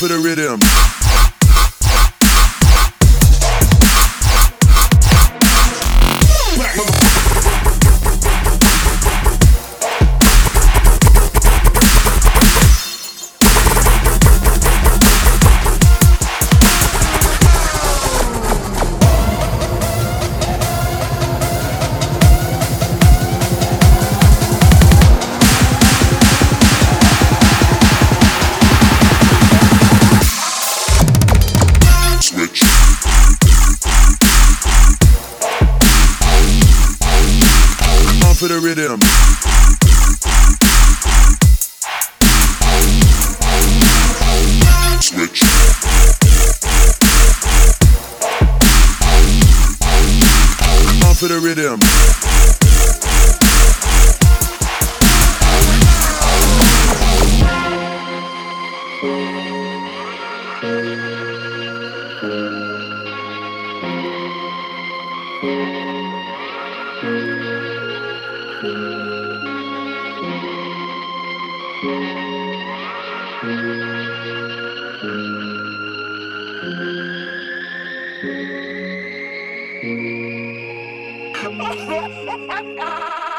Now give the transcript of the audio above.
for the rhythm. the rhythm. Switch. On for the rhythm. thank you Ha ha ha ha!